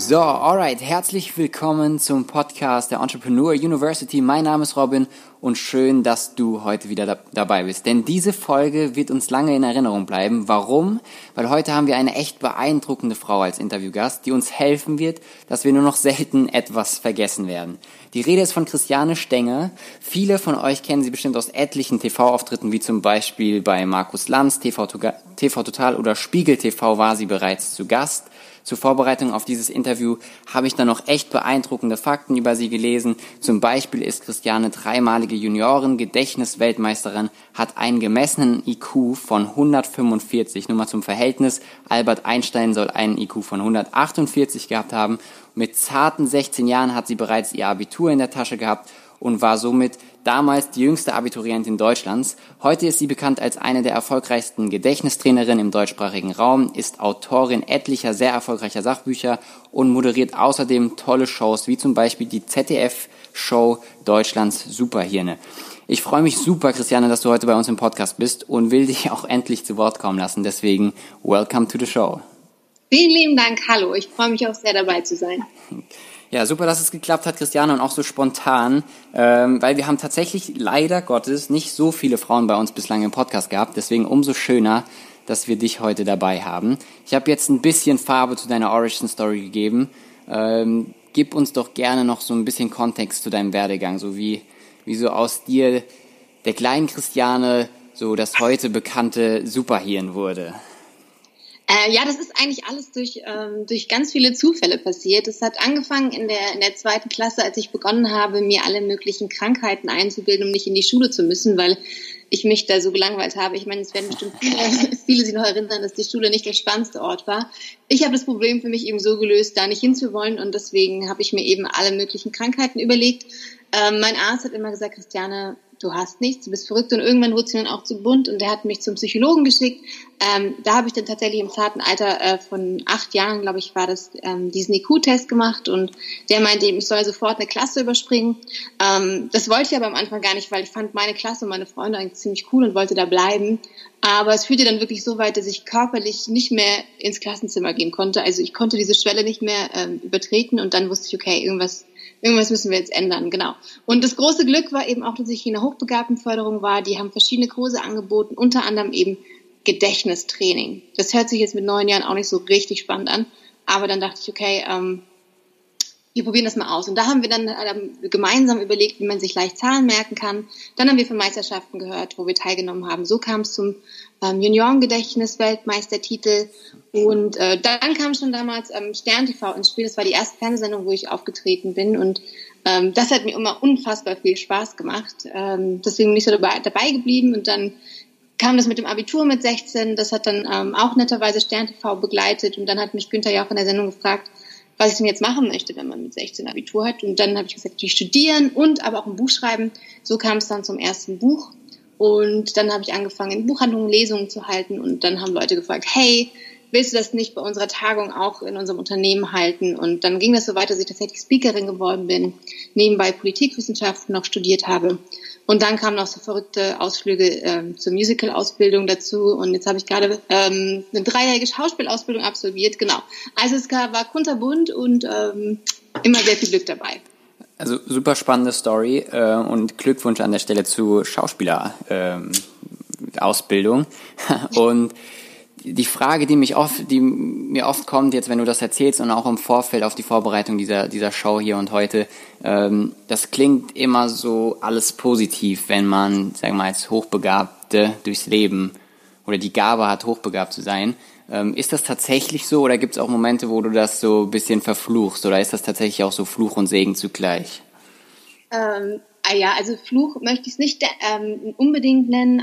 So, alright, herzlich willkommen zum Podcast der Entrepreneur University. Mein Name ist Robin und schön, dass du heute wieder da dabei bist. Denn diese Folge wird uns lange in Erinnerung bleiben. Warum? Weil heute haben wir eine echt beeindruckende Frau als Interviewgast, die uns helfen wird, dass wir nur noch selten etwas vergessen werden. Die Rede ist von Christiane Stenger. Viele von euch kennen sie bestimmt aus etlichen TV-Auftritten, wie zum Beispiel bei Markus Lanz, TV, TV Total oder Spiegel TV war sie bereits zu Gast. Zur Vorbereitung auf dieses Interview habe ich dann noch echt beeindruckende Fakten über sie gelesen. Zum Beispiel ist Christiane dreimalige Junioren-Gedächtnisweltmeisterin, hat einen gemessenen IQ von 145. Nur mal zum Verhältnis. Albert Einstein soll einen IQ von 148 gehabt haben. Mit zarten 16 Jahren hat sie bereits ihr Abitur in der Tasche gehabt und war somit damals die jüngste Abiturientin Deutschlands. Heute ist sie bekannt als eine der erfolgreichsten Gedächtnistrainerinnen im deutschsprachigen Raum, ist Autorin etlicher sehr erfolgreicher Sachbücher und moderiert außerdem tolle Shows, wie zum Beispiel die ZDF-Show Deutschlands Superhirne. Ich freue mich super, Christiane, dass du heute bei uns im Podcast bist und will dich auch endlich zu Wort kommen lassen. Deswegen, welcome to the show. Vielen lieben Dank, hallo. Ich freue mich auch sehr dabei zu sein. Ja, super, dass es geklappt hat, Christiane, und auch so spontan, ähm, weil wir haben tatsächlich leider Gottes nicht so viele Frauen bei uns bislang im Podcast gehabt. Deswegen umso schöner, dass wir dich heute dabei haben. Ich habe jetzt ein bisschen Farbe zu deiner Origin Story gegeben. Ähm, gib uns doch gerne noch so ein bisschen Kontext zu deinem Werdegang, so wie, wie so aus dir der kleinen Christiane so das heute bekannte Superhirn wurde. Äh, ja, das ist eigentlich alles durch, ähm, durch ganz viele Zufälle passiert. Es hat angefangen in der, in der zweiten Klasse, als ich begonnen habe, mir alle möglichen Krankheiten einzubilden, um nicht in die Schule zu müssen, weil ich mich da so gelangweilt habe. Ich meine, es werden bestimmt viele, viele sich noch erinnern, dass die Schule nicht der spannendste Ort war. Ich habe das Problem für mich eben so gelöst, da nicht hinzuwollen und deswegen habe ich mir eben alle möglichen Krankheiten überlegt. Ähm, mein Arzt hat immer gesagt, Christiane, du hast nichts, du bist verrückt und irgendwann wurde sie dann auch zu bunt und der hat mich zum Psychologen geschickt. Ähm, da habe ich dann tatsächlich im zarten Alter äh, von acht Jahren, glaube ich, war das, ähm, diesen IQ-Test gemacht und der meinte eben, ich soll sofort eine Klasse überspringen. Ähm, das wollte ich aber am Anfang gar nicht, weil ich fand meine Klasse und meine Freunde eigentlich ziemlich cool und wollte da bleiben. Aber es führte dann wirklich so weit, dass ich körperlich nicht mehr ins Klassenzimmer gehen konnte. Also ich konnte diese Schwelle nicht mehr ähm, übertreten und dann wusste ich, okay, irgendwas irgendwas müssen wir jetzt ändern, genau. Und das große Glück war eben auch, dass ich in der Hochbegabtenförderung war. Die haben verschiedene Kurse angeboten, unter anderem eben Gedächtnistraining. Das hört sich jetzt mit neun Jahren auch nicht so richtig spannend an, aber dann dachte ich, okay, ähm, wir probieren das mal aus. Und da haben wir dann äh, gemeinsam überlegt, wie man sich leicht Zahlen merken kann. Dann haben wir von Meisterschaften gehört, wo wir teilgenommen haben. So kam es zum ähm, Junioren-Gedächtnis-Weltmeistertitel. Und äh, dann kam schon damals ähm, Stern TV ins Spiel. Das war die erste Fernsehsendung, wo ich aufgetreten bin. Und ähm, das hat mir immer unfassbar viel Spaß gemacht. Ähm, deswegen bin ich so dabei, dabei geblieben. Und dann kam das mit dem Abitur mit 16. Das hat dann ähm, auch netterweise Stern TV begleitet. Und dann hat mich Günther ja auch in der Sendung gefragt, was ich denn jetzt machen möchte, wenn man mit 16 Abitur hat. Und dann habe ich gesagt, ich studieren und aber auch ein Buch schreiben. So kam es dann zum ersten Buch. Und dann habe ich angefangen, in Buchhandlungen Lesungen zu halten. Und dann haben Leute gefragt, hey, willst du das nicht bei unserer Tagung auch in unserem Unternehmen halten? Und dann ging das so weiter, dass ich tatsächlich Speakerin geworden bin, nebenbei Politikwissenschaften noch studiert habe. Und dann kamen noch so verrückte Ausflüge ähm, zur Musical-Ausbildung dazu. Und jetzt habe ich gerade ähm, eine dreijährige Schauspielausbildung absolviert. Genau. Also es war kunterbunt und ähm, immer sehr viel Glück dabei. Also super spannende Story äh, und Glückwunsch an der Stelle zu Schauspielerausbildung. Ähm, und die Frage, die mich oft, die mir oft kommt, jetzt wenn du das erzählst und auch im Vorfeld auf die Vorbereitung dieser, dieser Show hier und heute, ähm, das klingt immer so alles positiv, wenn man, sagen wir mal, als Hochbegabte durchs Leben oder die Gabe hat, hochbegabt zu sein. Ähm, ist das tatsächlich so oder gibt es auch Momente, wo du das so ein bisschen verfluchst oder ist das tatsächlich auch so Fluch und Segen zugleich? Ähm, ah ja, also Fluch möchte ich es nicht ähm, unbedingt nennen.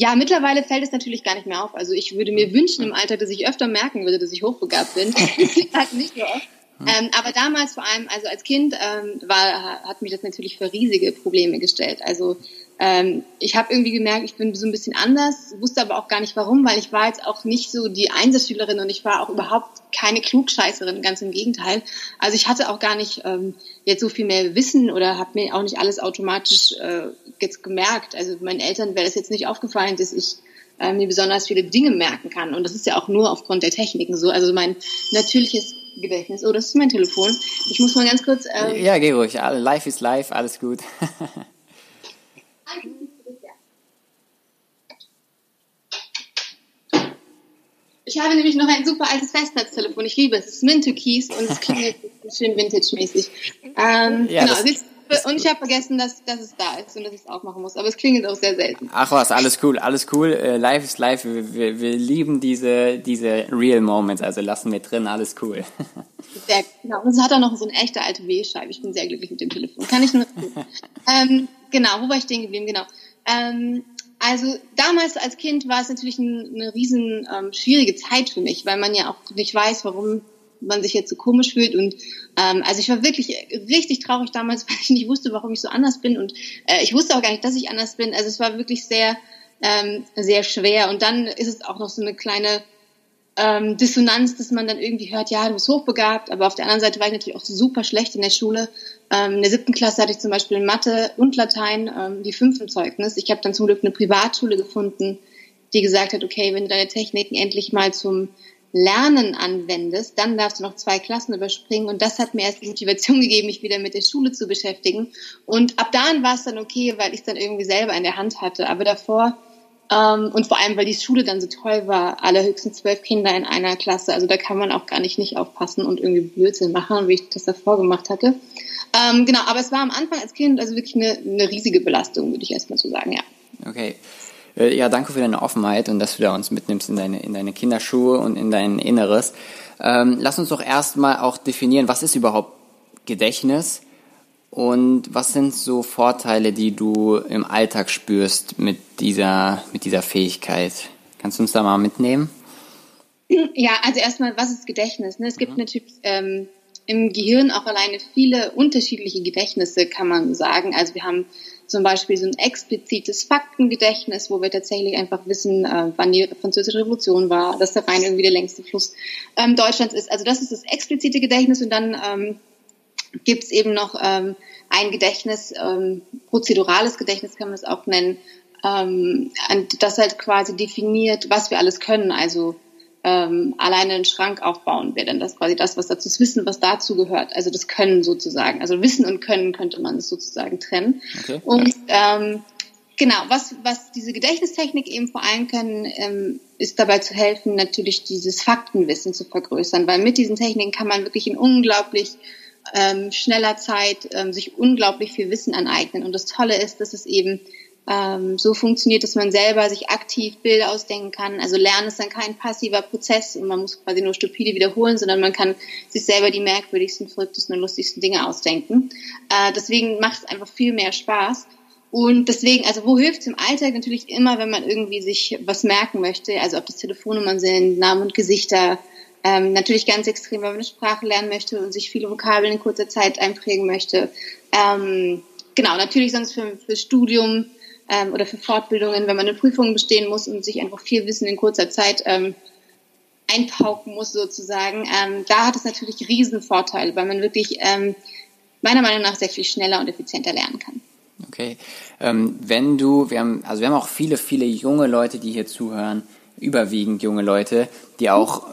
Ja, mittlerweile fällt es natürlich gar nicht mehr auf. Also ich würde mir wünschen im Alter, dass ich öfter merken würde, dass ich hochbegabt bin. Das halt nicht so oft. Hm. Ähm, aber damals vor allem, also als Kind, ähm, war, hat mich das natürlich für riesige Probleme gestellt. Also ähm, ich habe irgendwie gemerkt, ich bin so ein bisschen anders, wusste aber auch gar nicht warum, weil ich war jetzt auch nicht so die Einzelschülerin und ich war auch überhaupt keine Klugscheißerin, ganz im Gegenteil. Also ich hatte auch gar nicht ähm, jetzt so viel mehr Wissen oder habe mir auch nicht alles automatisch äh, jetzt gemerkt. Also meinen Eltern wäre das jetzt nicht aufgefallen, dass ich äh, mir besonders viele Dinge merken kann. Und das ist ja auch nur aufgrund der Techniken so. Also mein natürliches Gedächtnis. Oh, das ist mein Telefon. Ich muss mal ganz kurz. Ähm, ja, geh ruhig. Life is life, alles gut. Ich habe nämlich noch ein super altes Festnetztelefon. Ich liebe es. Es ist mint Keys und es klingt schön vintage-mäßig. Ähm, ja, genau. Und ich habe vergessen, dass, dass es da ist und dass ich es aufmachen muss. Aber es klingelt auch sehr selten. Ach was, alles cool, alles cool. Äh, live ist live. Wir, wir, wir, lieben diese, diese Real Moments. Also lassen wir drin, alles cool. Sehr, genau. Und es hat auch noch so eine echte alte W-Scheibe. Ich bin sehr glücklich mit dem Telefon. Kann ich nur. ähm, genau, wo war ich stehen geblieben? Genau. Ähm, also damals als Kind war es natürlich ein, eine riesen ähm, schwierige Zeit für mich, weil man ja auch nicht weiß, warum man sich jetzt so komisch fühlt. Und ähm, also ich war wirklich richtig traurig damals, weil ich nicht wusste, warum ich so anders bin. Und äh, ich wusste auch gar nicht, dass ich anders bin. Also es war wirklich sehr, ähm, sehr schwer. Und dann ist es auch noch so eine kleine ähm, Dissonanz, dass man dann irgendwie hört, ja, du bist hochbegabt, aber auf der anderen Seite war ich natürlich auch super schlecht in der Schule. Ähm, in der siebten Klasse hatte ich zum Beispiel in Mathe und Latein ähm, die fünften Zeugnis. Ich habe dann zum Glück eine Privatschule gefunden, die gesagt hat, okay, wenn du deine Techniken endlich mal zum Lernen anwendest, dann darfst du noch zwei Klassen überspringen. Und das hat mir erst die Motivation gegeben, mich wieder mit der Schule zu beschäftigen. Und ab dann war es dann okay, weil ich es dann irgendwie selber in der Hand hatte. Aber davor ähm, und vor allem, weil die Schule dann so toll war, alle höchstens zwölf Kinder in einer Klasse. Also da kann man auch gar nicht nicht aufpassen und irgendwie Blödsinn machen, wie ich das davor gemacht hatte. Ähm, genau, aber es war am Anfang als Kind also wirklich eine, eine riesige Belastung, würde ich erstmal so sagen, ja. Okay. Äh, ja, danke für deine Offenheit und dass du da uns mitnimmst in deine, in deine Kinderschuhe und in dein Inneres. Ähm, lass uns doch erstmal auch definieren, was ist überhaupt Gedächtnis und was sind so Vorteile, die du im Alltag spürst mit dieser, mit dieser Fähigkeit? Kannst du uns da mal mitnehmen? Ja, also erstmal, was ist Gedächtnis? Ne? Es gibt mhm. natürlich ähm, im Gehirn auch alleine viele unterschiedliche Gedächtnisse, kann man sagen. Also wir haben zum Beispiel so ein explizites Faktengedächtnis, wo wir tatsächlich einfach wissen, äh, wann die französische Revolution war, dass der Rhein irgendwie der längste Fluss ähm, Deutschlands ist. Also das ist das explizite Gedächtnis und dann ähm, gibt es eben noch ähm, ein Gedächtnis, ähm, prozedurales Gedächtnis kann man es auch nennen, ähm, das halt quasi definiert, was wir alles können. Also ähm, alleine einen Schrank aufbauen wäre dann das quasi das, was dazu das Wissen, was dazu gehört. Also das Können sozusagen. Also Wissen und Können könnte man es sozusagen trennen. Okay. Und ähm, genau, was, was diese Gedächtnistechnik eben vor allem können, ähm, ist dabei zu helfen, natürlich dieses Faktenwissen zu vergrößern, weil mit diesen Techniken kann man wirklich in unglaublich ähm, schneller Zeit ähm, sich unglaublich viel Wissen aneignen. Und das Tolle ist, dass es eben ähm, so funktioniert, dass man selber sich aktiv Bilder ausdenken kann. Also Lernen ist dann kein passiver Prozess und man muss quasi nur stupide wiederholen, sondern man kann sich selber die merkwürdigsten, verrücktesten und lustigsten Dinge ausdenken. Äh, deswegen macht es einfach viel mehr Spaß. Und deswegen, also wo hilft es im Alltag? Natürlich immer, wenn man irgendwie sich was merken möchte, also ob das Telefonnummern sind, Namen und Gesichter, ähm, natürlich ganz extrem, wenn man eine Sprache lernen möchte und sich viele Vokabeln in kurzer Zeit einprägen möchte. Ähm, genau, natürlich sonst für, für Studium ähm, oder für Fortbildungen, wenn man eine Prüfung bestehen muss und sich einfach viel Wissen in kurzer Zeit ähm, einpauken muss sozusagen. Ähm, da hat es natürlich riesen Vorteile, weil man wirklich ähm, meiner Meinung nach sehr viel schneller und effizienter lernen kann. Okay, ähm, wenn du, wir haben, also wir haben auch viele, viele junge Leute, die hier zuhören, überwiegend junge Leute, die auch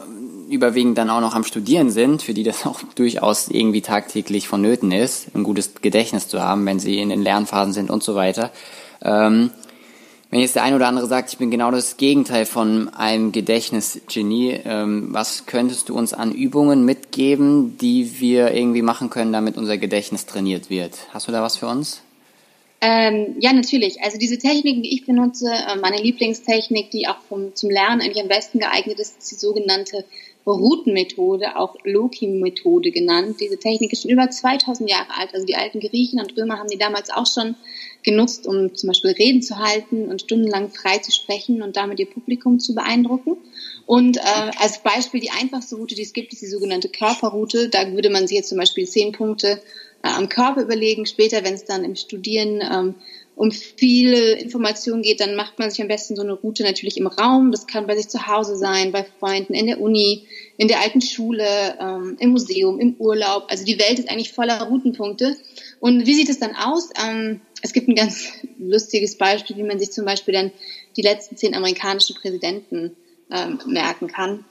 überwiegend dann auch noch am Studieren sind, für die das auch durchaus irgendwie tagtäglich vonnöten ist, ein gutes Gedächtnis zu haben, wenn sie in den Lernphasen sind und so weiter. Ähm, wenn jetzt der eine oder andere sagt, ich bin genau das Gegenteil von einem Gedächtnisgenie, ähm, was könntest du uns an Übungen mitgeben, die wir irgendwie machen können, damit unser Gedächtnis trainiert wird? Hast du da was für uns? Ähm, ja, natürlich. Also diese Techniken, die ich benutze, äh, meine Lieblingstechnik, die auch vom, zum Lernen eigentlich am besten geeignet ist, ist die sogenannte Routenmethode, auch Loki-Methode genannt. Diese Technik ist schon über 2000 Jahre alt. Also die alten Griechen und Römer haben die damals auch schon genutzt, um zum Beispiel Reden zu halten und stundenlang frei zu sprechen und damit ihr Publikum zu beeindrucken. Und äh, als Beispiel die einfachste Route, die es gibt, ist die sogenannte Körperroute. Da würde man sich jetzt zum Beispiel zehn Punkte äh, am Körper überlegen. Später, wenn es dann im Studieren ähm, um viele Informationen geht, dann macht man sich am besten so eine Route natürlich im Raum. Das kann bei sich zu Hause sein, bei Freunden, in der Uni, in der alten Schule, ähm, im Museum, im Urlaub. Also die Welt ist eigentlich voller Routenpunkte. Und wie sieht es dann aus? Ähm, es gibt ein ganz lustiges Beispiel, wie man sich zum Beispiel dann die letzten zehn amerikanischen Präsidenten ähm, merken kann.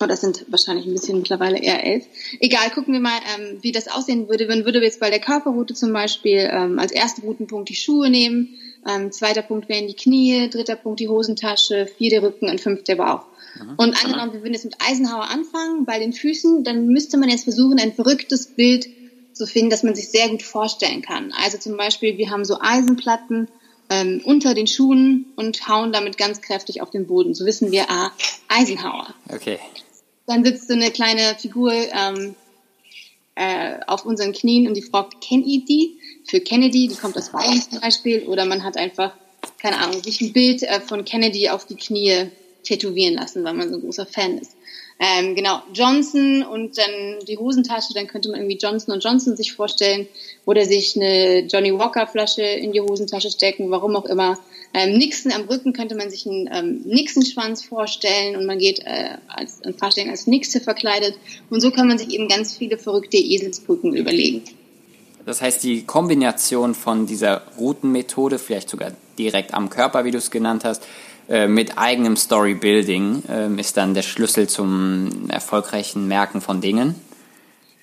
Und das sind wahrscheinlich ein bisschen mittlerweile eher elf. Egal, gucken wir mal, ähm, wie das aussehen würde. Man würde jetzt bei der Körperroute zum Beispiel ähm, als ersten Routenpunkt die Schuhe nehmen, ähm, zweiter Punkt wären die Knie, dritter Punkt die Hosentasche, vier der Rücken und fünf der Bauch. Mhm. Und angenommen, wir würden jetzt mit Eisenhower anfangen, bei den Füßen, dann müsste man jetzt versuchen, ein verrücktes Bild zu finden, das man sich sehr gut vorstellen kann. Also zum Beispiel, wir haben so Eisenplatten ähm, unter den Schuhen und hauen damit ganz kräftig auf den Boden. So wissen wir, ah, Eisenhower. Okay. Dann sitzt so eine kleine Figur ähm, äh, auf unseren Knien und die fragt Kennedy für Kennedy, die kommt aus Bayern zum Beispiel. Oder man hat einfach, keine Ahnung, sich ein Bild äh, von Kennedy auf die Knie tätowieren lassen, weil man so ein großer Fan ist. Ähm, genau, Johnson und dann die Hosentasche, dann könnte man irgendwie Johnson und Johnson sich vorstellen oder sich eine Johnny Walker Flasche in die Hosentasche stecken, warum auch immer. Ähm, Nixon am Rücken könnte man sich einen ähm, Nixon-Schwanz vorstellen und man geht äh, als ein Fahrstellen als Nixe verkleidet und so kann man sich eben ganz viele verrückte Eselsbrücken überlegen. Das heißt, die Kombination von dieser Routenmethode, vielleicht sogar direkt am Körper, wie du es genannt hast, mit eigenem Storybuilding äh, ist dann der Schlüssel zum erfolgreichen Merken von Dingen.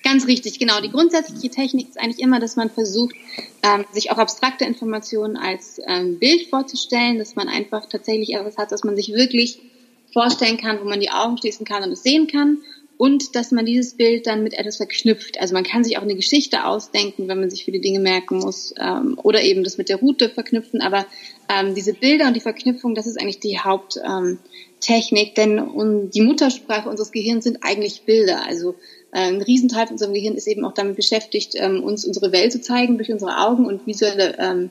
Ganz richtig, genau. Die grundsätzliche Technik ist eigentlich immer, dass man versucht, ähm, sich auch abstrakte Informationen als ähm, Bild vorzustellen, dass man einfach tatsächlich etwas hat, was man sich wirklich vorstellen kann, wo man die Augen schließen kann und es sehen kann und dass man dieses Bild dann mit etwas verknüpft. Also man kann sich auch eine Geschichte ausdenken, wenn man sich viele Dinge merken muss ähm, oder eben das mit der Route verknüpfen. Aber ähm, diese Bilder und die Verknüpfung, das ist eigentlich die Haupttechnik, ähm, denn um, die Muttersprache unseres Gehirns sind eigentlich Bilder. Also äh, ein Riesenteil von unserem Gehirn ist eben auch damit beschäftigt, ähm, uns unsere Welt zu zeigen durch unsere Augen und visuelle ähm,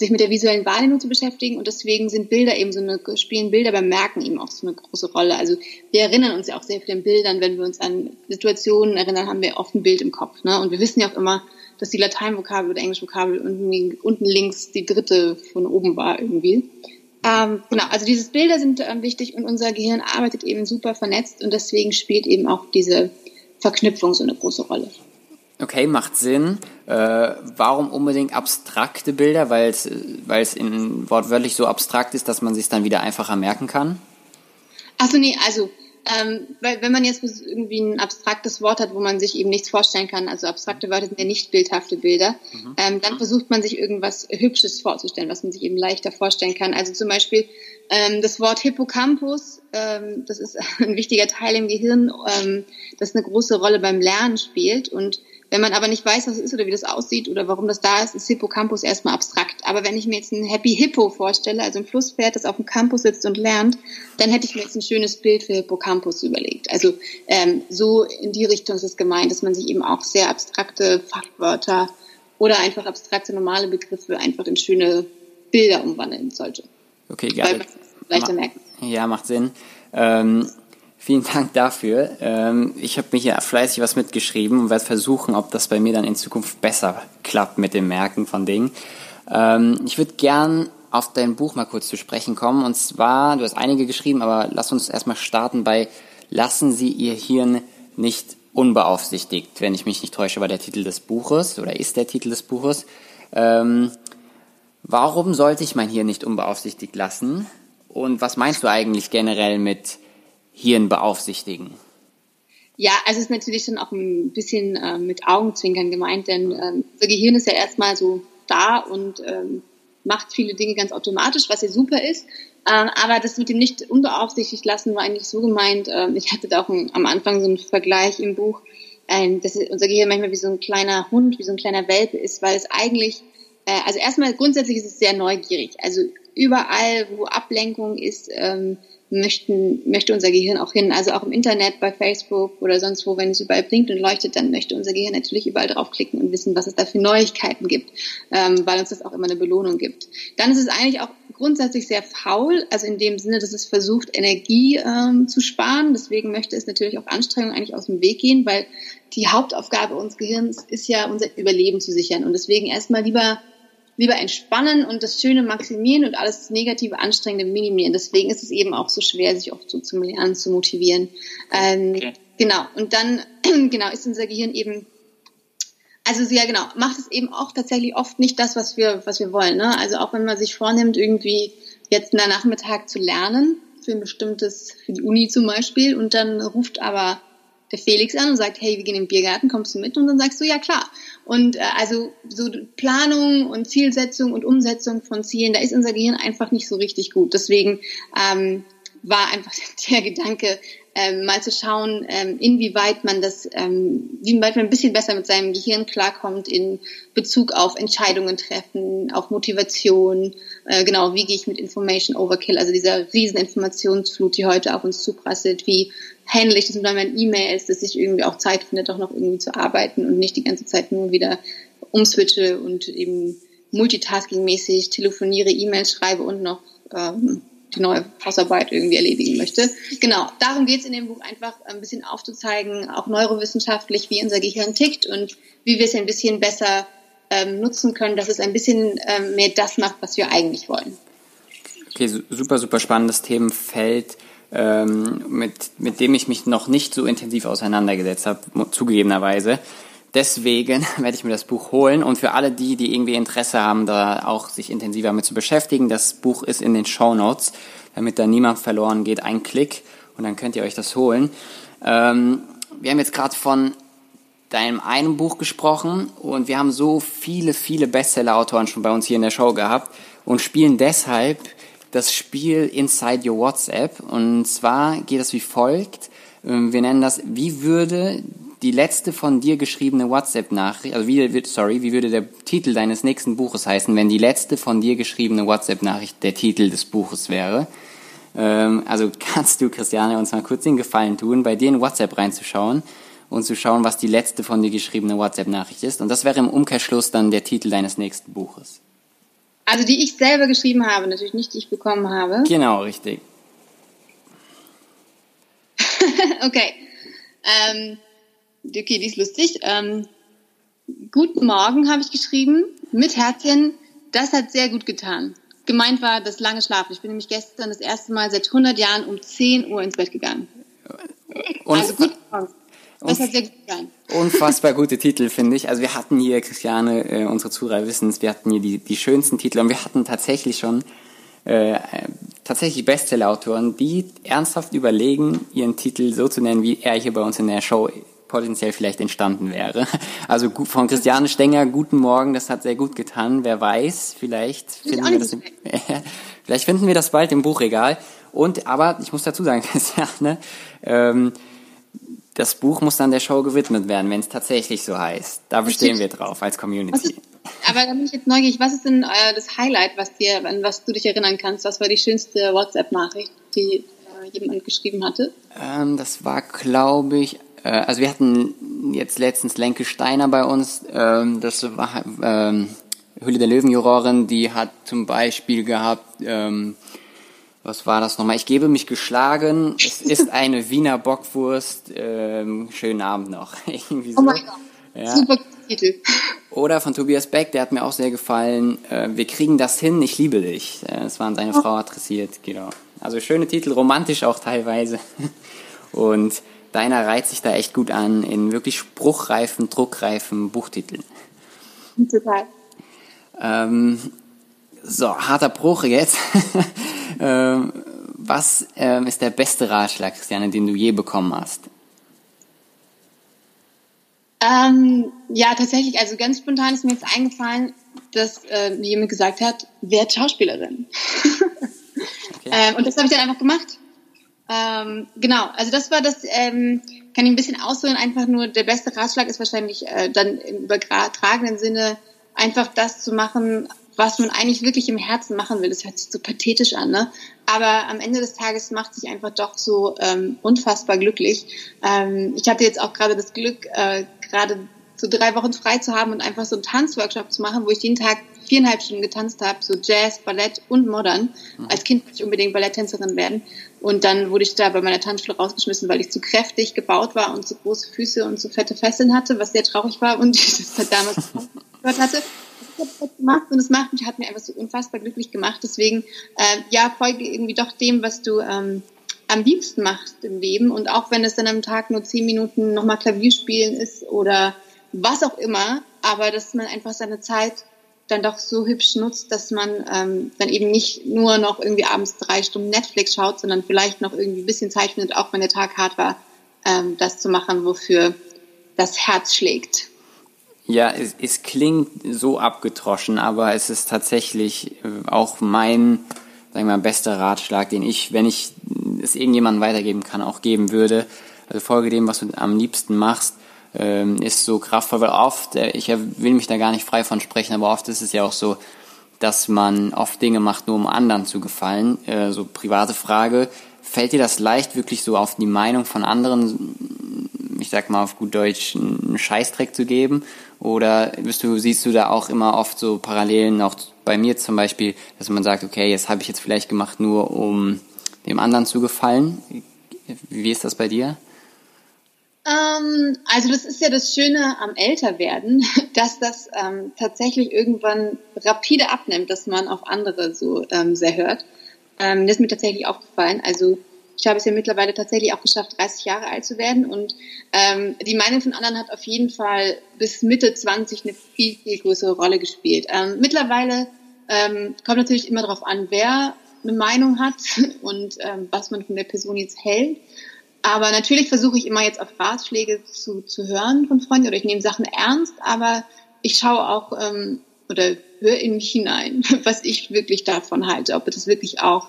sich mit der visuellen Wahrnehmung zu beschäftigen und deswegen sind Bilder eben so eine, spielen Bilder beim Merken eben auch so eine große Rolle. Also wir erinnern uns ja auch sehr viel an Bildern, wenn wir uns an Situationen erinnern, haben wir oft ein Bild im Kopf. Ne? Und wir wissen ja auch immer, dass die Lateinvokabel oder Englischvokabel unten, unten links die dritte von oben war irgendwie. Ähm, genau, also diese Bilder sind ähm, wichtig und unser Gehirn arbeitet eben super vernetzt und deswegen spielt eben auch diese Verknüpfung so eine große Rolle. Okay, macht Sinn. Äh, warum unbedingt abstrakte Bilder? Weil es in wortwörtlich so abstrakt ist, dass man sich dann wieder einfacher merken kann? Achso, nee, also ähm, weil, wenn man jetzt irgendwie ein abstraktes Wort hat, wo man sich eben nichts vorstellen kann, also abstrakte Wörter sind ja nicht bildhafte Bilder, mhm. ähm, dann versucht man sich irgendwas Hübsches vorzustellen, was man sich eben leichter vorstellen kann. Also zum Beispiel ähm, das Wort Hippocampus, ähm, das ist ein wichtiger Teil im Gehirn, ähm, das eine große Rolle beim Lernen spielt und wenn man aber nicht weiß, was es ist oder wie das aussieht oder warum das da ist, ist Hippocampus erstmal abstrakt. Aber wenn ich mir jetzt ein Happy Hippo vorstelle, also ein Flusspferd, das auf dem Campus sitzt und lernt, dann hätte ich mir jetzt ein schönes Bild für Hippocampus überlegt. Also ähm, so in die Richtung ist es gemeint, dass man sich eben auch sehr abstrakte Fachwörter oder einfach abstrakte normale Begriffe einfach in schöne Bilder umwandeln sollte. Okay, geil. Leichter merken. Ja, macht Sinn. Ähm, Vielen Dank dafür. Ähm, ich habe mir hier fleißig was mitgeschrieben und werde versuchen, ob das bei mir dann in Zukunft besser klappt mit dem Merken von Dingen. Ähm, ich würde gern auf dein Buch mal kurz zu sprechen kommen. Und zwar, du hast einige geschrieben, aber lass uns erstmal starten bei Lassen Sie Ihr Hirn nicht unbeaufsichtigt, wenn ich mich nicht täusche, war der Titel des Buches oder ist der Titel des Buches. Ähm, warum sollte ich mein Hirn nicht unbeaufsichtigt lassen? Und was meinst du eigentlich generell mit Hirn beaufsichtigen? Ja, also es ist natürlich schon auch ein bisschen äh, mit Augenzwinkern gemeint, denn ähm, unser Gehirn ist ja erstmal so da und ähm, macht viele Dinge ganz automatisch, was ja super ist. Ähm, aber das mit dem nicht unbeaufsichtigt lassen war eigentlich so gemeint. Ähm, ich hatte da auch ein, am Anfang so einen Vergleich im Buch, ähm, dass unser Gehirn manchmal wie so ein kleiner Hund, wie so ein kleiner Welpe ist, weil es eigentlich, äh, also erstmal grundsätzlich ist es sehr neugierig. Also überall, wo Ablenkung ist, ähm, möchten, möchte unser Gehirn auch hin. Also auch im Internet, bei Facebook oder sonst wo, wenn es überall blinkt und leuchtet, dann möchte unser Gehirn natürlich überall draufklicken und wissen, was es da für Neuigkeiten gibt, ähm, weil uns das auch immer eine Belohnung gibt. Dann ist es eigentlich auch grundsätzlich sehr faul, also in dem Sinne, dass es versucht, Energie ähm, zu sparen. Deswegen möchte es natürlich auch Anstrengungen eigentlich aus dem Weg gehen, weil die Hauptaufgabe unseres Gehirns ist ja, unser Überleben zu sichern. Und deswegen erstmal lieber lieber entspannen und das Schöne maximieren und alles Negative, Anstrengende minimieren. Deswegen ist es eben auch so schwer, sich oft so zum Lernen zu motivieren. Ähm, okay. Genau. Und dann, genau, ist unser Gehirn eben also ja genau, macht es eben auch tatsächlich oft nicht das, was wir, was wir wollen. Ne? Also auch wenn man sich vornimmt, irgendwie jetzt in der Nachmittag zu lernen, für ein bestimmtes, für die Uni zum Beispiel, und dann ruft aber der Felix an und sagt, hey, wir gehen in den Biergarten, kommst du mit? Und dann sagst du, ja klar. Und äh, also so Planung und Zielsetzung und Umsetzung von Zielen, da ist unser Gehirn einfach nicht so richtig gut. Deswegen ähm, war einfach der Gedanke, ähm, mal zu schauen, ähm, inwieweit man das, ähm, wie man ein bisschen besser mit seinem Gehirn klarkommt in Bezug auf Entscheidungen treffen, auf Motivation, äh, genau, wie gehe ich mit Information Overkill, also dieser riesen Informationsflut, die heute auf uns zuprasselt, wie handle ich das mit meinen E-Mails, dass ich irgendwie auch Zeit finde, doch noch irgendwie zu arbeiten und nicht die ganze Zeit nur wieder umswitche und eben multitasking-mäßig telefoniere, E-Mails schreibe und noch ähm, die neue Hausarbeit irgendwie erledigen möchte. Genau, darum geht es in dem Buch einfach ein bisschen aufzuzeigen, auch neurowissenschaftlich, wie unser Gehirn tickt und wie wir es ein bisschen besser ähm, nutzen können, dass es ein bisschen ähm, mehr das macht, was wir eigentlich wollen. Okay, super, super spannendes Themenfeld, ähm, mit, mit dem ich mich noch nicht so intensiv auseinandergesetzt habe, zugegebenerweise. Deswegen werde ich mir das Buch holen und für alle die, die irgendwie Interesse haben, da auch sich intensiver damit zu beschäftigen, das Buch ist in den Show Notes, damit da niemand verloren geht, ein Klick und dann könnt ihr euch das holen. Ähm, wir haben jetzt gerade von deinem einen Buch gesprochen und wir haben so viele, viele Bestseller-Autoren schon bei uns hier in der Show gehabt und spielen deshalb das Spiel Inside Your WhatsApp und zwar geht es wie folgt. Ähm, wir nennen das, wie würde die letzte von dir geschriebene WhatsApp-Nachricht, also wie, sorry, wie würde der Titel deines nächsten Buches heißen, wenn die letzte von dir geschriebene WhatsApp-Nachricht der Titel des Buches wäre? Ähm, also kannst du, Christiane, uns mal kurz den Gefallen tun, bei dir in WhatsApp reinzuschauen und zu schauen, was die letzte von dir geschriebene WhatsApp-Nachricht ist. Und das wäre im Umkehrschluss dann der Titel deines nächsten Buches. Also die ich selber geschrieben habe, natürlich nicht die ich bekommen habe. Genau, richtig. okay. Ähm, okay, die ist lustig. Ähm, Guten Morgen habe ich geschrieben, mit Herzchen. Das hat sehr gut getan. Gemeint war das lange Schlafen. Ich bin nämlich gestern das erste Mal seit 100 Jahren um 10 Uhr ins Bett gegangen. Und also gut. Das hat sehr gut getan. Unfassbar gute Titel, finde ich. Also wir hatten hier, Christiane, äh, unsere Zuhörer wissen es, wir hatten hier die, die schönsten Titel und wir hatten tatsächlich schon äh, tatsächlich Bestseller-Autoren, die ernsthaft überlegen, ihren Titel so zu nennen, wie er hier bei uns in der Show potenziell vielleicht entstanden wäre. Also von Christiane Stenger, guten Morgen, das hat sehr gut getan. Wer weiß, vielleicht finden wir das, im, vielleicht finden wir das bald im Buchregal. Und aber ich muss dazu sagen, Christiane, ähm, das Buch muss dann der Show gewidmet werden, wenn es tatsächlich so heißt. Da bestehen wir drauf als Community. Ist, aber da bin ich jetzt neugierig. Was ist denn äh, das Highlight, was dir, an was du dich erinnern kannst? Was war die schönste WhatsApp-Nachricht, die äh, jemand geschrieben hatte? Ähm, das war, glaube ich, äh, also wir hatten jetzt letztens Lenke Steiner bei uns, ähm, das war ähm, Hülle der Löwenjurorin, die hat zum Beispiel gehabt, ähm, was war das nochmal? Ich gebe mich geschlagen, es ist eine Wiener Bockwurst, ähm, schönen Abend noch. Irgendwie so. Oh mein Gott, ja. super Titel. Oder von Tobias Beck, der hat mir auch sehr gefallen, äh, wir kriegen das hin, ich liebe dich. Äh, das war an seine oh. Frau adressiert, genau. Also schöne Titel, romantisch auch teilweise. Und deiner reiht sich da echt gut an in wirklich spruchreifen, druckreifen Buchtiteln. Total. Ähm, so, harter Bruch jetzt. ähm, was ähm, ist der beste Ratschlag, Christiane, den du je bekommen hast? Ähm, ja, tatsächlich, also ganz spontan ist mir jetzt eingefallen, dass äh, jemand gesagt hat, wer Schauspielerin. okay. ähm, und das habe ich dann einfach gemacht. Ähm, genau, also das war das, ähm, kann ich ein bisschen ausholen, einfach nur der beste Ratschlag ist wahrscheinlich äh, dann im übertragenen Sinne einfach das zu machen, was man eigentlich wirklich im Herzen machen will. Das hört sich so pathetisch an, ne? Aber am Ende des Tages macht sich einfach doch so ähm, unfassbar glücklich. Ähm, ich hatte jetzt auch gerade das Glück, äh, gerade so drei Wochen frei zu haben und einfach so einen Tanzworkshop zu machen, wo ich jeden Tag viereinhalb Stunden getanzt habe, so Jazz, Ballett und Modern. Mhm. Als Kind wollte ich unbedingt Balletttänzerin werden. Und dann wurde ich da bei meiner Tanzschule rausgeschmissen, weil ich zu kräftig gebaut war und zu große Füße und zu fette Fesseln hatte, was sehr traurig war und ich das halt damals gehört hatte. Das hat gemacht und es macht mich, hat mir einfach so unfassbar glücklich gemacht. Deswegen, äh, ja, folge irgendwie doch dem, was du ähm, am liebsten machst im Leben. Und auch wenn es dann am Tag nur zehn Minuten nochmal Klavier spielen ist oder was auch immer, aber dass man einfach seine Zeit dann doch so hübsch nutzt, dass man ähm, dann eben nicht nur noch irgendwie abends drei Stunden Netflix schaut, sondern vielleicht noch irgendwie ein bisschen Zeit findet, auch wenn der Tag hart war, ähm, das zu machen, wofür das Herz schlägt. Ja, es, es klingt so abgetroschen, aber es ist tatsächlich äh, auch mein, sagen wir mal, bester Ratschlag, den ich, wenn ich es irgendjemandem weitergeben kann, auch geben würde. Also folge dem, was du am liebsten machst ähm, ist so kraftvoll, weil oft, äh, ich will mich da gar nicht frei von sprechen, aber oft ist es ja auch so, dass man oft Dinge macht, nur um anderen zu gefallen. Äh, so private Frage, fällt dir das leicht, wirklich so auf die Meinung von anderen, ich sag mal auf gut Deutsch, einen Scheißdreck zu geben? Oder bist du, siehst du da auch immer oft so Parallelen, auch bei mir zum Beispiel, dass man sagt, okay, jetzt habe ich jetzt vielleicht gemacht, nur um dem anderen zu gefallen. Wie ist das bei dir? Ähm, also das ist ja das Schöne am Älterwerden, dass das ähm, tatsächlich irgendwann rapide abnimmt, dass man auf andere so ähm, sehr hört. Ähm, das ist mir tatsächlich aufgefallen. Also ich habe es ja mittlerweile tatsächlich auch geschafft, 30 Jahre alt zu werden und ähm, die Meinung von anderen hat auf jeden Fall bis Mitte 20 eine viel, viel größere Rolle gespielt. Ähm, mittlerweile ähm, kommt natürlich immer darauf an, wer eine Meinung hat und ähm, was man von der Person jetzt hält. Aber natürlich versuche ich immer jetzt auf Ratschläge zu, zu hören von Freunden oder ich nehme Sachen ernst, aber ich schaue auch ähm, oder höre in mich hinein, was ich wirklich davon halte, ob das wirklich auch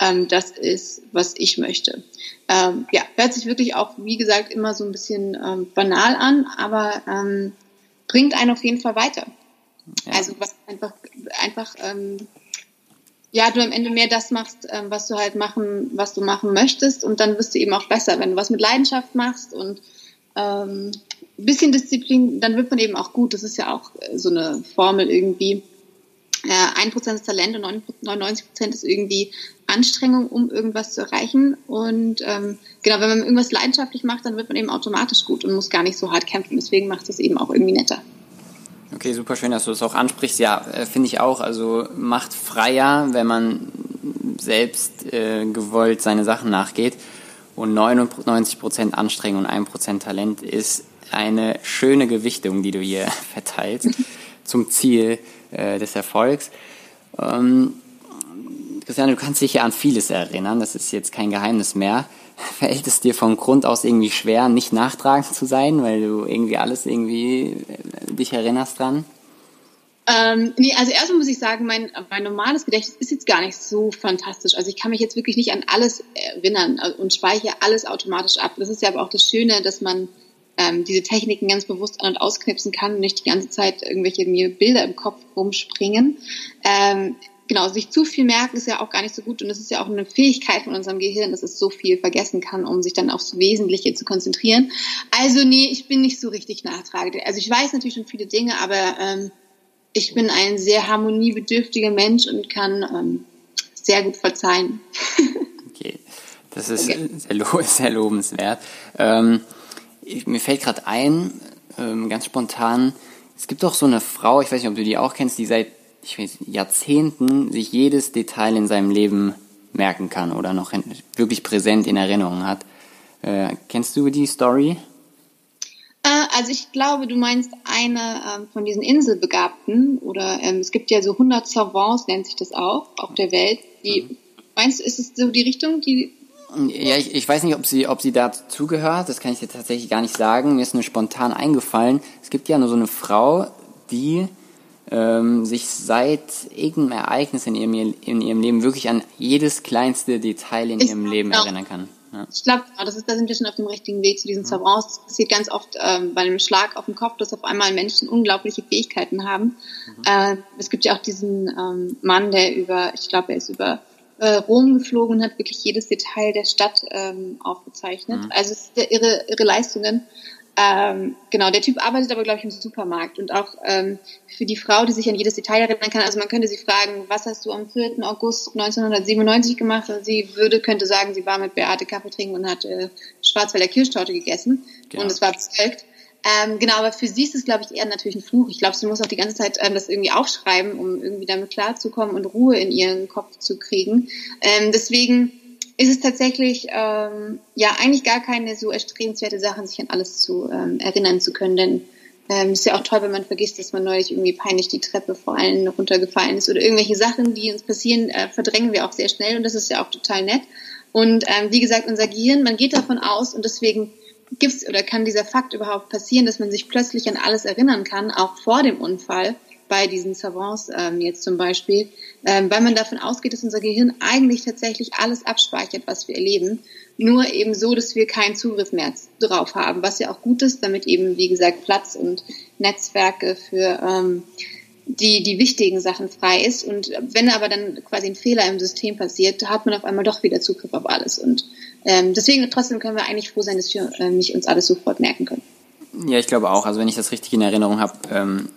ähm, das ist, was ich möchte. Ähm, ja, hört sich wirklich auch, wie gesagt, immer so ein bisschen ähm, banal an, aber ähm, bringt einen auf jeden Fall weiter. Ja. Also was einfach, einfach ähm, ja, du am Ende mehr das machst, ähm, was du halt machen, was du machen möchtest und dann wirst du eben auch besser, wenn du was mit Leidenschaft machst und ähm, ein bisschen Disziplin, dann wird man eben auch gut. Das ist ja auch äh, so eine Formel irgendwie. Ein äh, Prozent ist Talent und 99 Prozent ist irgendwie Anstrengung, um irgendwas zu erreichen. Und ähm, genau, wenn man irgendwas leidenschaftlich macht, dann wird man eben automatisch gut und muss gar nicht so hart kämpfen. Deswegen macht es eben auch irgendwie netter. Okay, super schön, dass du das auch ansprichst. Ja, äh, finde ich auch. Also macht freier, wenn man selbst äh, gewollt seine Sachen nachgeht. Und 99% Anstrengung und 1% Talent ist eine schöne Gewichtung, die du hier verteilst zum Ziel äh, des Erfolgs. Ähm, Christiane, du kannst dich ja an vieles erinnern, das ist jetzt kein Geheimnis mehr. Fällt es dir von Grund aus irgendwie schwer, nicht nachtragend zu sein, weil du irgendwie alles irgendwie äh, dich erinnerst dran? Ähm, nee, also erstmal muss ich sagen, mein, mein normales Gedächtnis ist jetzt gar nicht so fantastisch. Also ich kann mich jetzt wirklich nicht an alles erinnern äh, und speichere alles automatisch ab. Das ist ja aber auch das Schöne, dass man ähm, diese Techniken ganz bewusst an- und ausknipsen kann und nicht die ganze Zeit irgendwelche mir Bilder im Kopf rumspringen. Ähm, genau, sich zu viel merken ist ja auch gar nicht so gut und es ist ja auch eine Fähigkeit von unserem Gehirn, dass es so viel vergessen kann, um sich dann aufs Wesentliche zu konzentrieren. Also nee, ich bin nicht so richtig nachtragend. Also ich weiß natürlich schon viele Dinge, aber ähm, ich bin ein sehr harmoniebedürftiger Mensch und kann ähm, sehr gut verzeihen. okay, das ist okay. Sehr, lo sehr, lobenswert. Ähm, ich, mir fällt gerade ein, ähm, ganz spontan, es gibt doch so eine Frau, ich weiß nicht, ob du die auch kennst, die seit ich weiß, Jahrzehnten sich jedes Detail in seinem Leben merken kann oder noch in, wirklich präsent in Erinnerung hat. Äh, kennst du die Story? Äh, also ich glaube, du meinst eine ähm, von diesen Inselbegabten oder ähm, es gibt ja so 100 Savants, nennt sich das auch, auf der Welt. Die, mhm. Meinst du, ist es so die Richtung, die ja, ich, ich weiß nicht, ob sie, ob sie dazu gehört, das kann ich dir tatsächlich gar nicht sagen. Mir ist nur spontan eingefallen. Es gibt ja nur so eine Frau, die ähm, sich seit irgendeinem Ereignis in ihrem, in ihrem Leben wirklich an jedes kleinste Detail in ich, ihrem Leben genau. erinnern kann. Ja. Ich glaube, das ist, da sind wir schon auf dem richtigen Weg zu diesen Savrons. Das passiert ganz oft ähm, bei einem Schlag auf den Kopf, dass auf einmal Menschen unglaubliche Fähigkeiten haben. Mhm. Äh, es gibt ja auch diesen ähm, Mann, der über, ich glaube, er ist über äh, Rom geflogen und hat wirklich jedes Detail der Stadt ähm, aufgezeichnet. Mhm. Also es sind irre, irre Leistungen. Ähm, genau, der Typ arbeitet aber, glaube ich, im Supermarkt und auch ähm, für die Frau, die sich an jedes Detail erinnern kann. Also man könnte sie fragen, was hast du am 4. August 1997 gemacht? Und sie würde, könnte sagen, sie war mit Beate Kaffee trinken und hat äh, Schwarzwälder Kirschtorte gegessen Genau. und es war bezeugt. Ähm, genau, aber für sie ist es, glaube ich, eher natürlich ein Fluch. Ich glaube, sie muss auch die ganze Zeit ähm, das irgendwie aufschreiben, um irgendwie damit klarzukommen und Ruhe in ihren Kopf zu kriegen. Ähm, deswegen ist es tatsächlich ähm, ja eigentlich gar keine so erstrebenswerte Sache, sich an alles zu ähm, erinnern zu können. Denn ähm, ist ja auch toll, wenn man vergisst, dass man neulich irgendwie peinlich die Treppe vor allen runtergefallen ist oder irgendwelche Sachen, die uns passieren, äh, verdrängen wir auch sehr schnell und das ist ja auch total nett. Und ähm, wie gesagt, unser Gehirn, man geht davon aus und deswegen gibt's oder kann dieser Fakt überhaupt passieren, dass man sich plötzlich an alles erinnern kann, auch vor dem Unfall, bei diesen Savants ähm, jetzt zum Beispiel, ähm, weil man davon ausgeht, dass unser Gehirn eigentlich tatsächlich alles abspeichert, was wir erleben, nur eben so, dass wir keinen Zugriff mehr drauf haben, was ja auch gut ist, damit eben, wie gesagt, Platz und Netzwerke für ähm, die, die wichtigen Sachen frei ist. Und wenn aber dann quasi ein Fehler im System passiert, hat man auf einmal doch wieder Zugriff auf alles. Und ähm, deswegen trotzdem können wir eigentlich froh sein, dass wir äh, nicht uns alles sofort merken können. Ja, ich glaube auch. Also wenn ich das richtig in Erinnerung habe, ähm,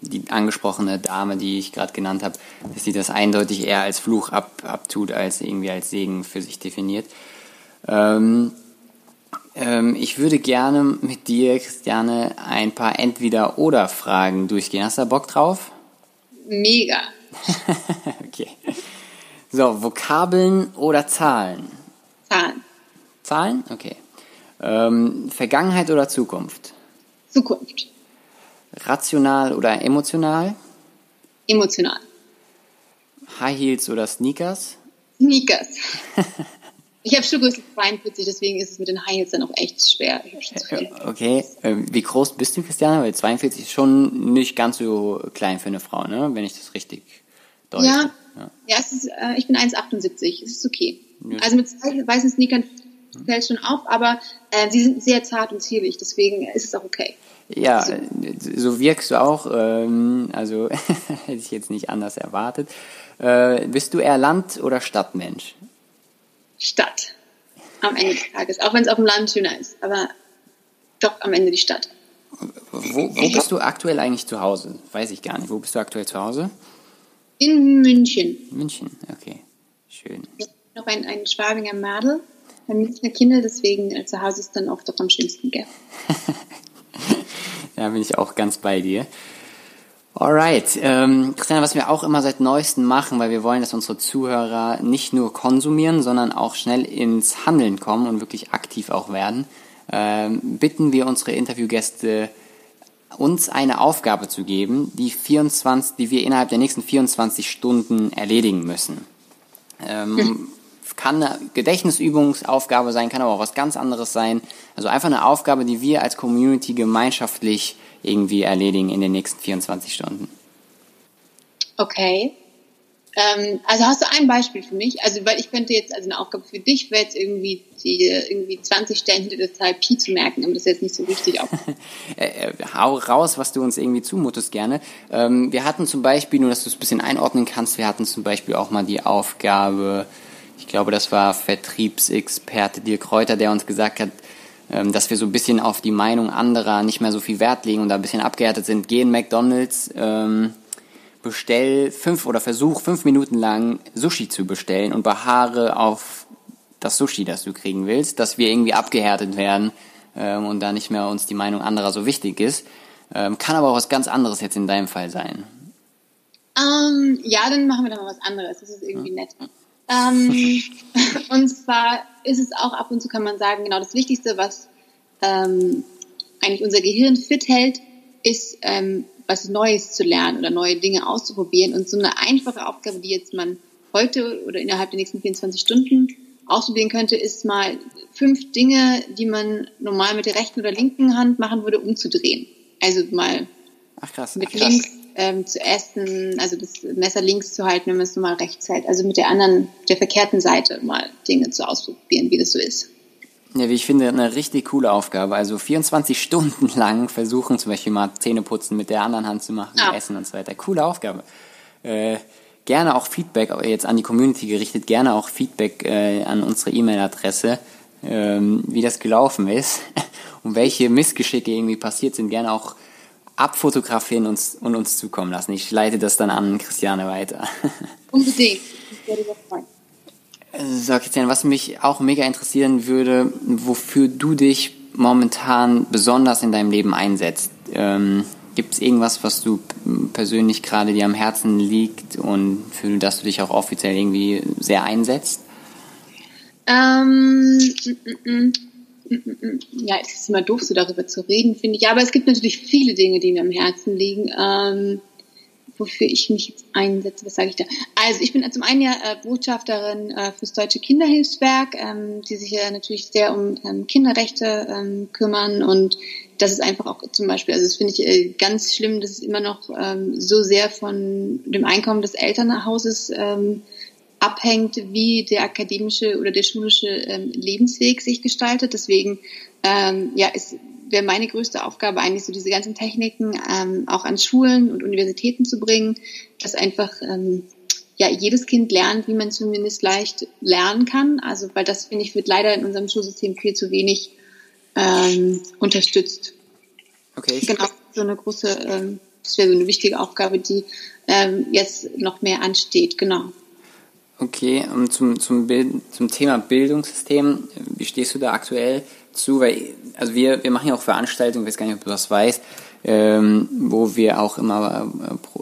die angesprochene Dame, die ich gerade genannt habe, dass sie das eindeutig eher als Fluch ab, abtut, als irgendwie als Segen für sich definiert. Ähm, ähm, ich würde gerne mit dir, Christiane, ein paar Entweder-Oder-Fragen durchgehen. Hast du da Bock drauf? Mega. okay. So, Vokabeln oder Zahlen? Zahlen. Zahlen? Okay. Ähm, Vergangenheit oder Zukunft? Zukunft. Rational oder emotional? Emotional. High Heels oder Sneakers? Sneakers. Ich habe Schuhgröße 42, deswegen ist es mit den High Heels dann auch echt schwer. Okay. Ähm, wie groß bist du, Christiane? Weil 42 ist schon nicht ganz so klein für eine Frau, ne? Wenn ich das richtig deute. Ja, ja. ja es ist, äh, ich bin 1,78. Es ist okay. Also mit zwei weißen Sneakern fällt schon auf, aber äh, sie sind sehr zart und zierlich, deswegen ist es auch okay. Ja, äh, so wirkst du auch. Ähm, also hätte ich jetzt nicht anders erwartet. Äh, bist du eher Land- oder Stadtmensch? Stadt. Am Ende des Tages. Auch wenn es auf dem Land schöner ist. Aber doch am Ende die Stadt. Wo, wo bist du aktuell eigentlich zu Hause? Weiß ich gar nicht. Wo bist du aktuell zu Hause? In München. München, okay. Schön. Ich bin noch ein, ein Schwabinger Madel. Ein Münchner Kinder, deswegen äh, zu Hause ist dann oft doch am schönsten, gell? Da bin ich auch ganz bei dir. Alright, ähm, Christiane, was wir auch immer seit neuestem machen, weil wir wollen, dass unsere Zuhörer nicht nur konsumieren, sondern auch schnell ins Handeln kommen und wirklich aktiv auch werden, ähm, bitten wir unsere Interviewgäste, uns eine Aufgabe zu geben, die 24, die wir innerhalb der nächsten 24 Stunden erledigen müssen. Ähm, kann eine Gedächtnisübungsaufgabe sein, kann aber auch was ganz anderes sein. Also einfach eine Aufgabe, die wir als Community gemeinschaftlich irgendwie erledigen in den nächsten 24 Stunden. Okay. Ähm, also hast du ein Beispiel für mich? Also, weil ich könnte jetzt, also eine Aufgabe für dich wäre jetzt irgendwie, die, irgendwie 20 Stellen hinter der Zahl Pi zu merken, aber das ist jetzt nicht so wichtig. Auch. Äh, äh, hau raus, was du uns irgendwie zumutest gerne. Ähm, wir hatten zum Beispiel, nur dass du es ein bisschen einordnen kannst, wir hatten zum Beispiel auch mal die Aufgabe, ich glaube, das war Vertriebsexperte Dirk Kräuter, der uns gesagt hat, ähm, dass wir so ein bisschen auf die Meinung anderer nicht mehr so viel Wert legen und da ein bisschen abgehärtet sind. Geh in McDonalds, ähm, bestell fünf oder versuch fünf Minuten lang Sushi zu bestellen und beharre auf das Sushi, das du kriegen willst, dass wir irgendwie abgehärtet werden ähm, und da nicht mehr uns die Meinung anderer so wichtig ist. Ähm, kann aber auch was ganz anderes jetzt in deinem Fall sein. Ähm, ja, dann machen wir doch mal was anderes. Das ist irgendwie nett. Ähm, und zwar ist es auch ab und zu, kann man sagen, genau das Wichtigste, was ähm, eigentlich unser Gehirn fit hält, ist ähm, was Neues zu lernen oder neue Dinge auszuprobieren. Und so eine einfache Aufgabe, die jetzt man heute oder innerhalb der nächsten 24 Stunden ausprobieren könnte, ist mal fünf Dinge, die man normal mit der rechten oder linken Hand machen würde, umzudrehen. Also mal Ach krass. mit Ach, krass. links ähm, zu essen, also das Messer links zu halten, wenn man es normal rechts hält. Also mit der anderen, der verkehrten Seite mal Dinge zu ausprobieren, wie das so ist. Ja, wie ich finde, eine richtig coole Aufgabe. Also 24 Stunden lang versuchen, zum Beispiel mal Zähne putzen mit der anderen Hand zu machen, ja. essen und so weiter. Coole Aufgabe. Äh, gerne auch Feedback, jetzt an die Community gerichtet, gerne auch Feedback äh, an unsere E-Mail-Adresse, ähm, wie das gelaufen ist und welche Missgeschicke irgendwie passiert sind. Gerne auch abfotografieren und, und uns zukommen lassen. Ich leite das dann an Christiane weiter. Unbedingt. Ich werde das freuen. So, Christian, was mich auch mega interessieren würde, wofür du dich momentan besonders in deinem Leben einsetzt. Ähm, Gibt es irgendwas, was du persönlich gerade dir am Herzen liegt und für das du dich auch offiziell irgendwie sehr einsetzt? Ähm, mm, mm, mm, ja, es ist immer doof, so darüber zu reden, finde ich. Aber es gibt natürlich viele Dinge, die mir am Herzen liegen. Ähm, wofür ich mich jetzt einsetze. Was sage ich da? Also ich bin zum einen ja äh, Botschafterin äh, fürs Deutsche Kinderhilfswerk, ähm, die sich ja natürlich sehr um ähm, Kinderrechte ähm, kümmern und das ist einfach auch zum Beispiel, also das finde ich äh, ganz schlimm, dass es immer noch ähm, so sehr von dem Einkommen des Elternhauses ähm, abhängt, wie der akademische oder der schulische ähm, Lebensweg sich gestaltet. Deswegen ähm, ja, ist wäre meine größte Aufgabe eigentlich so diese ganzen Techniken ähm, auch an Schulen und Universitäten zu bringen, dass einfach ähm, ja jedes Kind lernt, wie man zumindest leicht lernen kann. Also weil das finde ich wird leider in unserem Schulsystem viel zu wenig ähm, unterstützt. Okay. Genau, so eine große, ähm, das wäre so eine wichtige Aufgabe, die ähm, jetzt noch mehr ansteht. Genau. Okay, und zum, zum, Bild, zum Thema Bildungssystem, wie stehst du da aktuell zu? Weil, also wir, wir machen ja auch Veranstaltungen, ich weiß gar nicht, ob du das weißt, ähm, wo wir auch immer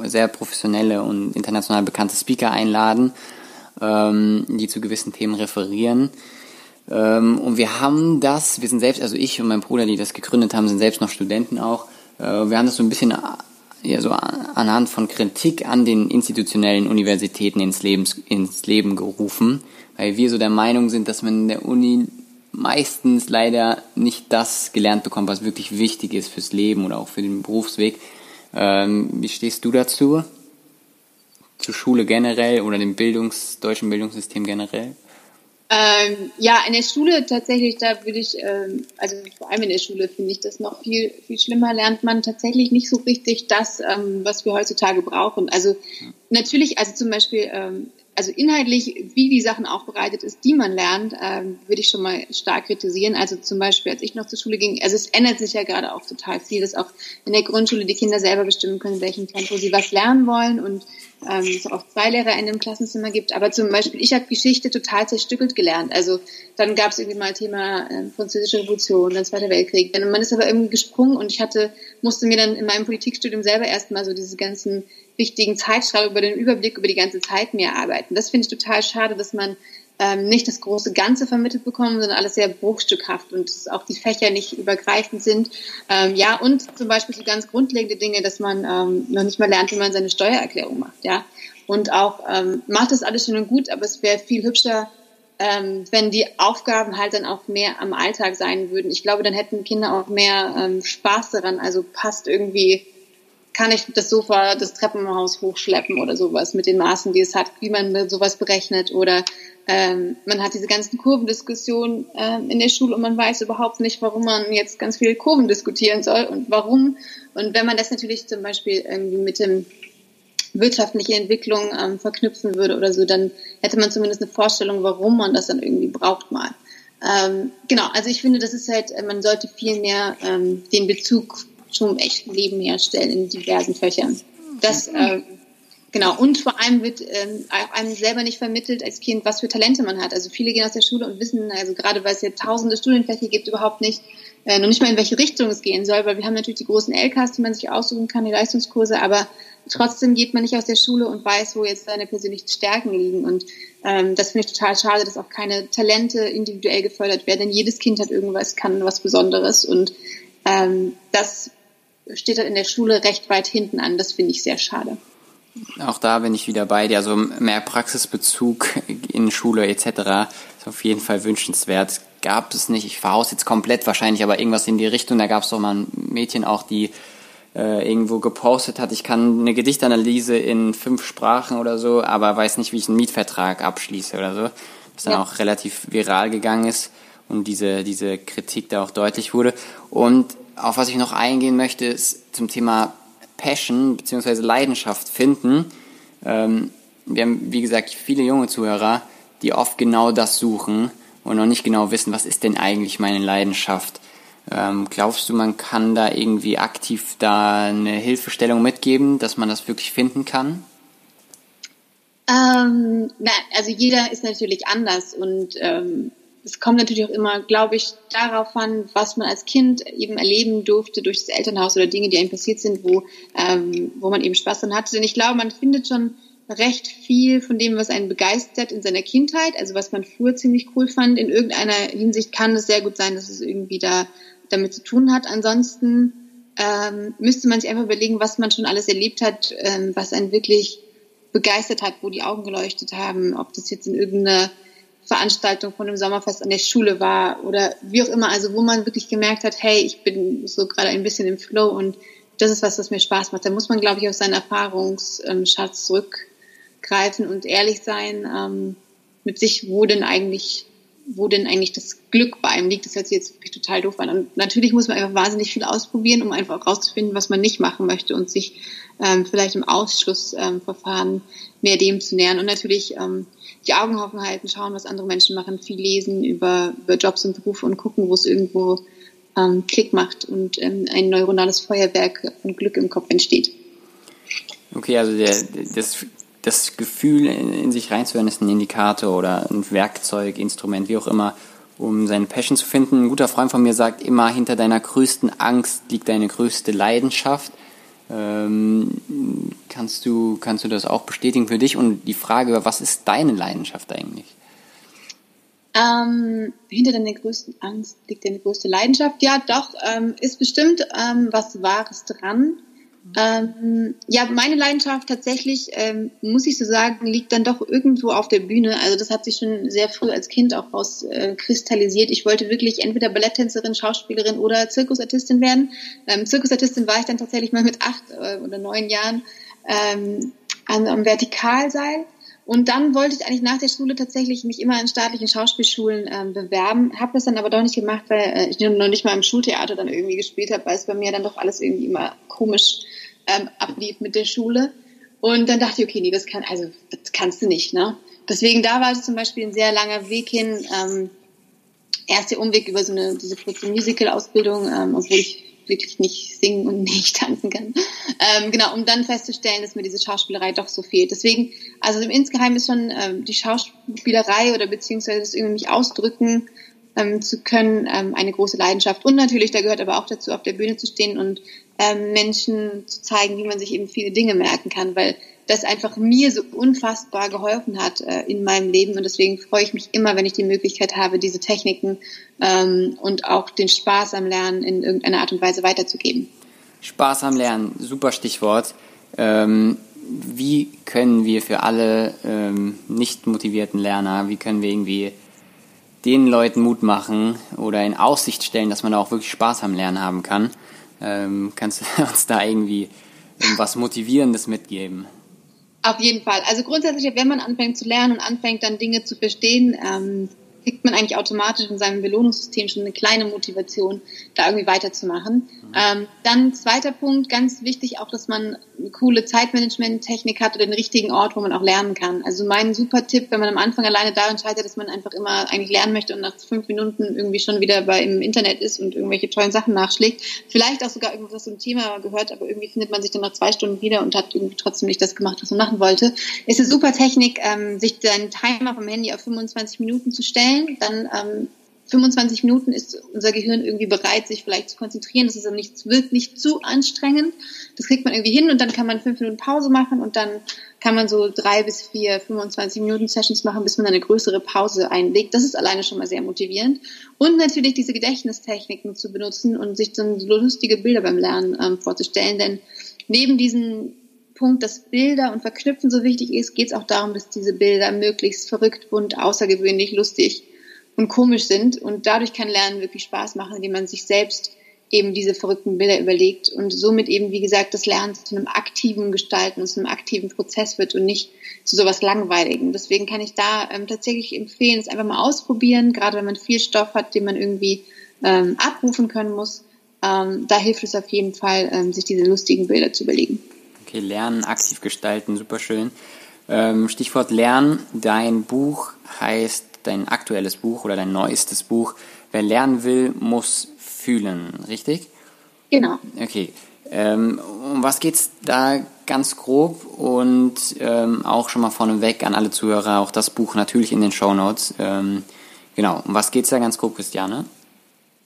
äh, sehr professionelle und international bekannte Speaker einladen, ähm, die zu gewissen Themen referieren. Ähm, und wir haben das, wir sind selbst, also ich und mein Bruder, die das gegründet haben, sind selbst noch Studenten auch. Äh, wir haben das so ein bisschen ja, so anhand von Kritik an den institutionellen Universitäten ins, Lebens, ins Leben gerufen, weil wir so der Meinung sind, dass man in der Uni meistens leider nicht das gelernt bekommt, was wirklich wichtig ist fürs Leben oder auch für den Berufsweg. Ähm, wie stehst du dazu? Zur Schule generell oder dem Bildungs-, deutschen Bildungssystem generell? Ähm, ja, in der Schule tatsächlich, da würde ich, ähm, also vor allem in der Schule finde ich das noch viel, viel schlimmer, lernt man tatsächlich nicht so richtig das, ähm, was wir heutzutage brauchen. Also natürlich, also zum Beispiel, ähm, also inhaltlich, wie die Sachen aufbereitet ist, die man lernt, ähm, würde ich schon mal stark kritisieren. Also zum Beispiel, als ich noch zur Schule ging, also es ändert sich ja gerade auch total viel, dass auch in der Grundschule die Kinder selber bestimmen können, in welchem Tempo sie was lernen wollen und ähm, es auch zwei Lehrer in dem Klassenzimmer gibt. Aber zum Beispiel, ich habe Geschichte total zerstückelt gelernt. Also dann gab es irgendwie mal Thema äh, Französische Revolution, dann Zweiter Weltkrieg. Dann, man ist aber irgendwie gesprungen und ich hatte, musste mir dann in meinem Politikstudium selber erstmal so diese ganzen wichtigen Zeitschreiber über den Überblick über die ganze Zeit mehr arbeiten. Das finde ich total schade, dass man ähm, nicht das große Ganze vermittelt bekommen, sondern alles sehr bruchstückhaft und auch die Fächer nicht übergreifend sind. Ähm, ja, und zum Beispiel so ganz grundlegende Dinge, dass man ähm, noch nicht mal lernt, wie man seine Steuererklärung macht, ja. Und auch ähm, macht das alles schön und gut, aber es wäre viel hübscher, ähm, wenn die Aufgaben halt dann auch mehr am Alltag sein würden. Ich glaube, dann hätten Kinder auch mehr ähm, Spaß daran. Also passt irgendwie kann ich das Sofa, das Treppenhaus hochschleppen oder sowas mit den Maßen, die es hat, wie man sowas berechnet oder ähm, man hat diese ganzen Kurvendiskussionen ähm, in der Schule und man weiß überhaupt nicht, warum man jetzt ganz viele Kurven diskutieren soll und warum. Und wenn man das natürlich zum Beispiel irgendwie mit dem wirtschaftliche Entwicklung ähm, verknüpfen würde oder so, dann hätte man zumindest eine Vorstellung, warum man das dann irgendwie braucht mal. Ähm, genau, also ich finde, das ist halt, man sollte viel mehr ähm, den Bezug zum echten Leben herstellen in diversen Fächern. Das äh, Genau, und vor allem wird ähm, einem selber nicht vermittelt als Kind, was für Talente man hat. Also viele gehen aus der Schule und wissen, also gerade weil es ja tausende Studienfächer gibt, überhaupt nicht, äh, noch nicht mal in welche Richtung es gehen soll, weil wir haben natürlich die großen LKs, die man sich aussuchen kann, die Leistungskurse, aber trotzdem geht man nicht aus der Schule und weiß, wo jetzt seine persönlichen Stärken liegen. Und ähm, das finde ich total schade, dass auch keine Talente individuell gefördert werden, denn jedes Kind hat irgendwas, kann was Besonderes und ähm, das steht dann in der Schule recht weit hinten an. Das finde ich sehr schade. Auch da bin ich wieder bei dir. Also mehr Praxisbezug in Schule etc. ist auf jeden Fall wünschenswert. Gab es nicht, ich verhaus jetzt komplett wahrscheinlich, aber irgendwas in die Richtung. Da gab es doch mal ein Mädchen auch, die äh, irgendwo gepostet hat, ich kann eine Gedichtanalyse in fünf Sprachen oder so, aber weiß nicht, wie ich einen Mietvertrag abschließe oder so. Was dann ja. auch relativ viral gegangen ist und diese, diese Kritik da auch deutlich wurde. Und auf was ich noch eingehen möchte, ist zum Thema Passion bzw. Leidenschaft finden. Ähm, wir haben, wie gesagt, viele junge Zuhörer, die oft genau das suchen und noch nicht genau wissen, was ist denn eigentlich meine Leidenschaft. Ähm, glaubst du, man kann da irgendwie aktiv da eine Hilfestellung mitgeben, dass man das wirklich finden kann? Ähm, na, also jeder ist natürlich anders und ähm, es kommt natürlich auch immer, glaube ich, darauf an, was man als Kind eben erleben durfte durch das Elternhaus oder Dinge, die einem passiert sind, wo, ähm, wo man eben Spaß dran hatte. Denn ich glaube, man findet schon recht viel von dem, was einen begeistert in seiner Kindheit, also was man früher ziemlich cool fand. In irgendeiner Hinsicht kann es sehr gut sein, dass es irgendwie da damit zu tun hat. Ansonsten ähm, müsste man sich einfach überlegen, was man schon alles erlebt hat, ähm, was einen wirklich begeistert hat, wo die Augen geleuchtet haben, ob das jetzt in irgendeiner Veranstaltung von einem Sommerfest an der Schule war oder wie auch immer, also wo man wirklich gemerkt hat, hey, ich bin so gerade ein bisschen im Flow und das ist was, was mir Spaß macht. Da muss man, glaube ich, auf seinen Erfahrungsschatz zurückgreifen und ehrlich sein ähm, mit sich, wo denn eigentlich wo denn eigentlich das Glück bei einem liegt. Das hört sich jetzt wirklich total doof an. Und natürlich muss man einfach wahnsinnig viel ausprobieren, um einfach rauszufinden, was man nicht machen möchte und sich ähm, vielleicht im Ausschlussverfahren ähm, mehr dem zu nähern. Und natürlich ähm, die Augen offen halten, schauen, was andere Menschen machen, viel lesen über, über Jobs und Berufe und gucken, wo es irgendwo ähm, Klick macht und ähm, ein neuronales Feuerwerk von Glück im Kopf entsteht. Okay, also der, das das Gefühl in, sich reinzuhören ist ein Indikator oder ein Werkzeug, Instrument, wie auch immer, um seine Passion zu finden. Ein guter Freund von mir sagt immer, hinter deiner größten Angst liegt deine größte Leidenschaft. Ähm, kannst, du, kannst du das auch bestätigen für dich? Und die Frage, was ist deine Leidenschaft eigentlich? Ähm, hinter deiner größten Angst liegt deine größte Leidenschaft. Ja, doch, ähm, ist bestimmt ähm, was Wahres dran. Ähm, ja, meine Leidenschaft tatsächlich, ähm, muss ich so sagen, liegt dann doch irgendwo auf der Bühne. Also das hat sich schon sehr früh als Kind auch rauskristallisiert. Äh, ich wollte wirklich entweder Balletttänzerin, Schauspielerin oder Zirkusartistin werden. Ähm, Zirkusartistin war ich dann tatsächlich mal mit acht äh, oder neun Jahren ähm, am, am Vertikalseil. Und dann wollte ich eigentlich nach der Schule tatsächlich mich immer in staatlichen Schauspielschulen ähm, bewerben, habe das dann aber doch nicht gemacht, weil äh, ich noch nicht mal im Schultheater dann irgendwie gespielt habe, weil es bei mir dann doch alles irgendwie immer komisch ähm, ablief mit der Schule. Und dann dachte ich, okay, nee, das kann, also das kannst du nicht, ne? Deswegen da war es zum Beispiel ein sehr langer Weg hin. Ähm, erst der Umweg über so eine diese kurze Musical-Ausbildung, ähm, obwohl ich wirklich nicht singen und nicht tanzen kann. Ähm, genau, um dann festzustellen, dass mir diese Schauspielerei doch so fehlt. Deswegen, also im Insgeheim ist schon ähm, die Schauspielerei oder beziehungsweise das irgendwie mich ausdrücken ähm, zu können, ähm, eine große Leidenschaft. Und natürlich, da gehört aber auch dazu, auf der Bühne zu stehen und ähm, Menschen zu zeigen, wie man sich eben viele Dinge merken kann, weil das einfach mir so unfassbar geholfen hat äh, in meinem Leben und deswegen freue ich mich immer, wenn ich die Möglichkeit habe, diese Techniken ähm, und auch den Spaß am Lernen in irgendeiner Art und Weise weiterzugeben. Spaß am Lernen, super Stichwort. Ähm, wie können wir für alle ähm, nicht motivierten Lerner, wie können wir irgendwie den Leuten Mut machen oder in Aussicht stellen, dass man auch wirklich Spaß am Lernen haben kann? Ähm, kannst du uns da irgendwie was Motivierendes mitgeben? Auf jeden Fall. Also grundsätzlich, wenn man anfängt zu lernen und anfängt dann Dinge zu verstehen, ähm, kriegt man eigentlich automatisch in seinem Belohnungssystem schon eine kleine Motivation, da irgendwie weiterzumachen. Ähm, dann zweiter Punkt, ganz wichtig auch, dass man eine coole Zeitmanagement-Technik hat oder den richtigen Ort, wo man auch lernen kann. Also mein super Tipp, wenn man am Anfang alleine da entscheidet, dass man einfach immer eigentlich lernen möchte und nach fünf Minuten irgendwie schon wieder bei im Internet ist und irgendwelche tollen Sachen nachschlägt, vielleicht auch sogar irgendwas zum Thema gehört, aber irgendwie findet man sich dann nach zwei Stunden wieder und hat irgendwie trotzdem nicht das gemacht, was man machen wollte, ist eine super Technik, ähm, sich seinen Timer vom Handy auf 25 Minuten zu stellen stellen, dann ähm, 25 Minuten ist unser Gehirn irgendwie bereit, sich vielleicht zu konzentrieren. Das ist dann nicht, wird nicht zu anstrengend. Das kriegt man irgendwie hin und dann kann man fünf Minuten Pause machen und dann kann man so drei bis vier 25 Minuten Sessions machen, bis man eine größere Pause einlegt. Das ist alleine schon mal sehr motivierend. Und natürlich diese Gedächtnistechniken zu benutzen und sich dann so lustige Bilder beim Lernen ähm, vorzustellen. Denn neben diesen Punkt, dass Bilder und Verknüpfen so wichtig ist, geht es auch darum, dass diese Bilder möglichst verrückt, bunt, außergewöhnlich, lustig und komisch sind. Und dadurch kann Lernen wirklich Spaß machen, indem man sich selbst eben diese verrückten Bilder überlegt und somit eben, wie gesagt, das Lernen zu einem aktiven Gestalten, zu einem aktiven Prozess wird und nicht zu sowas Langweiligen. Deswegen kann ich da ähm, tatsächlich empfehlen, es einfach mal ausprobieren, gerade wenn man viel Stoff hat, den man irgendwie ähm, abrufen können muss. Ähm, da hilft es auf jeden Fall, ähm, sich diese lustigen Bilder zu überlegen. Okay, lernen, aktiv gestalten, super schön. Ähm, Stichwort Lernen, dein Buch heißt, dein aktuelles Buch oder dein neuestes Buch, wer lernen will, muss fühlen, richtig? Genau. Okay. Ähm, um was geht's da ganz grob und ähm, auch schon mal vorneweg an alle Zuhörer, auch das Buch natürlich in den Show Notes. Ähm, genau, um was geht's da ganz grob, Christiane?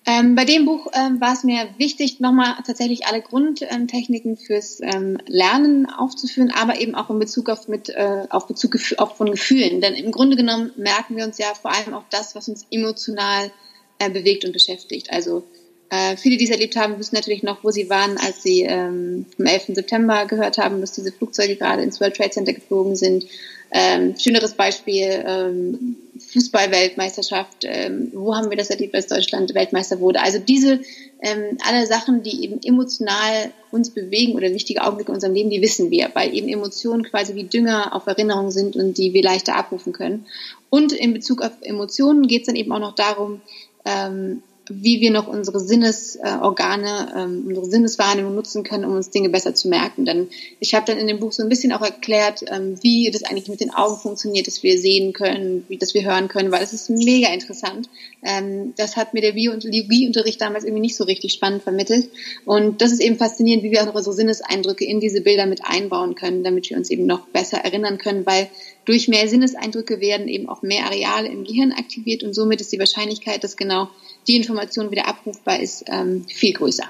Ähm, bei dem Buch ähm, war es mir wichtig, nochmal tatsächlich alle Grundtechniken fürs ähm, Lernen aufzuführen, aber eben auch in Bezug auf mit äh, auf Bezug auf von Gefühlen. Denn im Grunde genommen merken wir uns ja vor allem auch das, was uns emotional äh, bewegt und beschäftigt. Also äh, viele, die es erlebt haben, wissen natürlich noch, wo sie waren, als sie ähm, am 11. September gehört haben, dass diese Flugzeuge gerade ins World Trade Center geflogen sind. Ähm, schöneres Beispiel, ähm, Fußball-Weltmeisterschaft, ähm, wo haben wir das erlebt, als Deutschland Weltmeister wurde. Also diese, ähm, alle Sachen, die eben emotional uns bewegen oder wichtige Augenblicke in unserem Leben, die wissen wir, weil eben Emotionen quasi wie Dünger auf Erinnerung sind und die wir leichter abrufen können. Und in Bezug auf Emotionen geht es dann eben auch noch darum, ähm, wie wir noch unsere Sinnesorgane, ähm, unsere Sinneswahrnehmung nutzen können, um uns Dinge besser zu merken. Denn ich habe dann in dem Buch so ein bisschen auch erklärt, ähm, wie das eigentlich mit den Augen funktioniert, dass wir sehen können, wie dass wir hören können, weil es ist mega interessant. Ähm, das hat mir der Bio- und Biologieunterricht damals irgendwie nicht so richtig spannend vermittelt. Und das ist eben faszinierend, wie wir auch unsere Sinneseindrücke in diese Bilder mit einbauen können, damit wir uns eben noch besser erinnern können, weil durch mehr Sinneseindrücke werden eben auch mehr Areale im Gehirn aktiviert und somit ist die Wahrscheinlichkeit, dass genau die Information wieder abrufbar ist, ähm, viel größer.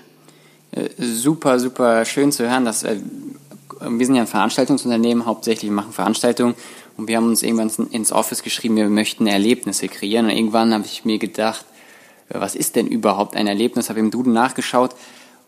Äh, super, super schön zu hören, dass äh, wir sind ja ein Veranstaltungsunternehmen, hauptsächlich machen Veranstaltungen und wir haben uns irgendwann ins Office geschrieben, wir möchten Erlebnisse kreieren und irgendwann habe ich mir gedacht, äh, was ist denn überhaupt ein Erlebnis? Habe im Duden nachgeschaut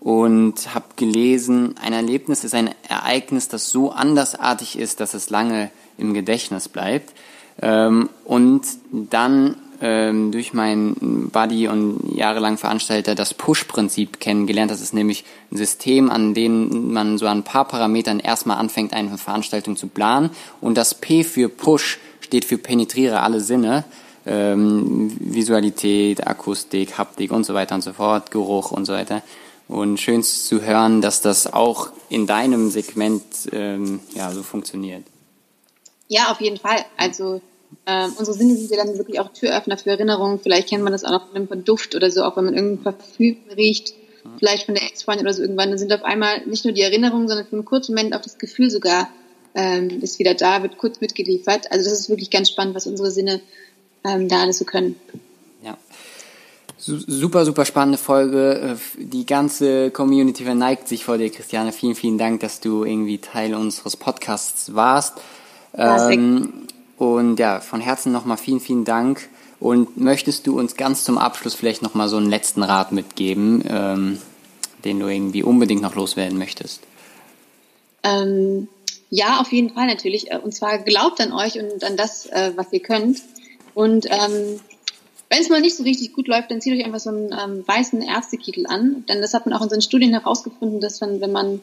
und habe gelesen, ein Erlebnis ist ein Ereignis, das so andersartig ist, dass es lange im Gedächtnis bleibt. Ähm, und dann ähm, durch meinen Buddy und jahrelang Veranstalter das Push-Prinzip kennengelernt. Das ist nämlich ein System, an dem man so an ein paar Parametern erstmal anfängt, eine Veranstaltung zu planen. Und das P für Push steht für penetriere alle Sinne. Ähm, Visualität, Akustik, Haptik und so weiter und so fort, Geruch und so weiter. Und schön zu hören, dass das auch in deinem Segment ähm, ja, so funktioniert. Ja, auf jeden Fall. Also ähm, unsere Sinne sind ja dann wirklich auch Türöffner für Erinnerungen. Vielleicht kennt man das auch noch von einem Duft oder so, auch wenn man irgendein Parfüm riecht, vielleicht von der Ex-Freundin oder so irgendwann, dann sind auf einmal nicht nur die Erinnerungen, sondern für einen kurzen Moment auch das Gefühl sogar ähm, ist wieder da, wird kurz mitgeliefert. Also das ist wirklich ganz spannend, was unsere Sinne ähm, da alles so können. Ja. Super, super spannende Folge. Äh, die ganze Community verneigt sich vor dir, Christiane. Vielen, vielen Dank, dass du irgendwie Teil unseres Podcasts warst. Ähm, und ja, von Herzen nochmal vielen, vielen Dank. Und möchtest du uns ganz zum Abschluss vielleicht nochmal so einen letzten Rat mitgeben, ähm, den du irgendwie unbedingt noch loswerden möchtest? Ähm, ja, auf jeden Fall natürlich. Äh, und zwar glaubt an euch und an das, äh, was ihr könnt. Und ähm, wenn es mal nicht so richtig gut läuft, dann zieht euch einfach so einen ähm, weißen Ärztekittel an. Denn das hat man auch in seinen Studien herausgefunden, dass man, wenn man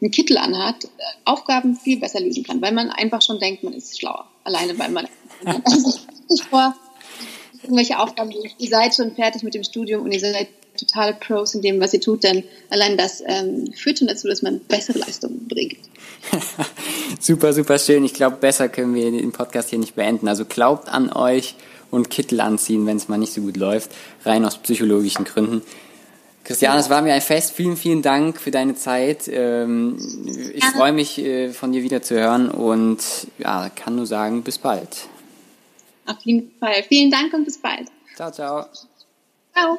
einen Kittel anhat, Aufgaben viel besser lösen kann, weil man einfach schon denkt, man ist schlauer. Alleine, weil man vor irgendwelche Aufgaben, ihr seid schon fertig mit dem Studium und ihr seid totale Pros in dem, was ihr tut, dann allein das ähm, führt schon dazu, dass man bessere Leistungen bringt. super, super schön. Ich glaube, besser können wir den Podcast hier nicht beenden. Also glaubt an euch und Kittel anziehen, wenn es mal nicht so gut läuft, rein aus psychologischen Gründen. Christiane, es war mir ein Fest. Vielen, vielen Dank für deine Zeit. Ähm, ich freue mich, äh, von dir wieder zu hören und ja, kann nur sagen, bis bald. Auf jeden Fall. Vielen Dank und bis bald. Ciao, ciao. Ciao.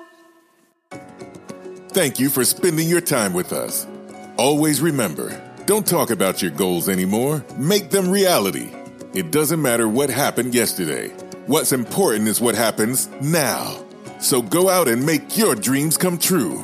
Thank you for spending your time with us. Always remember, don't talk about your goals anymore. Make them reality. It doesn't matter what happened yesterday. What's important is what happens now. So go out and make your dreams come true.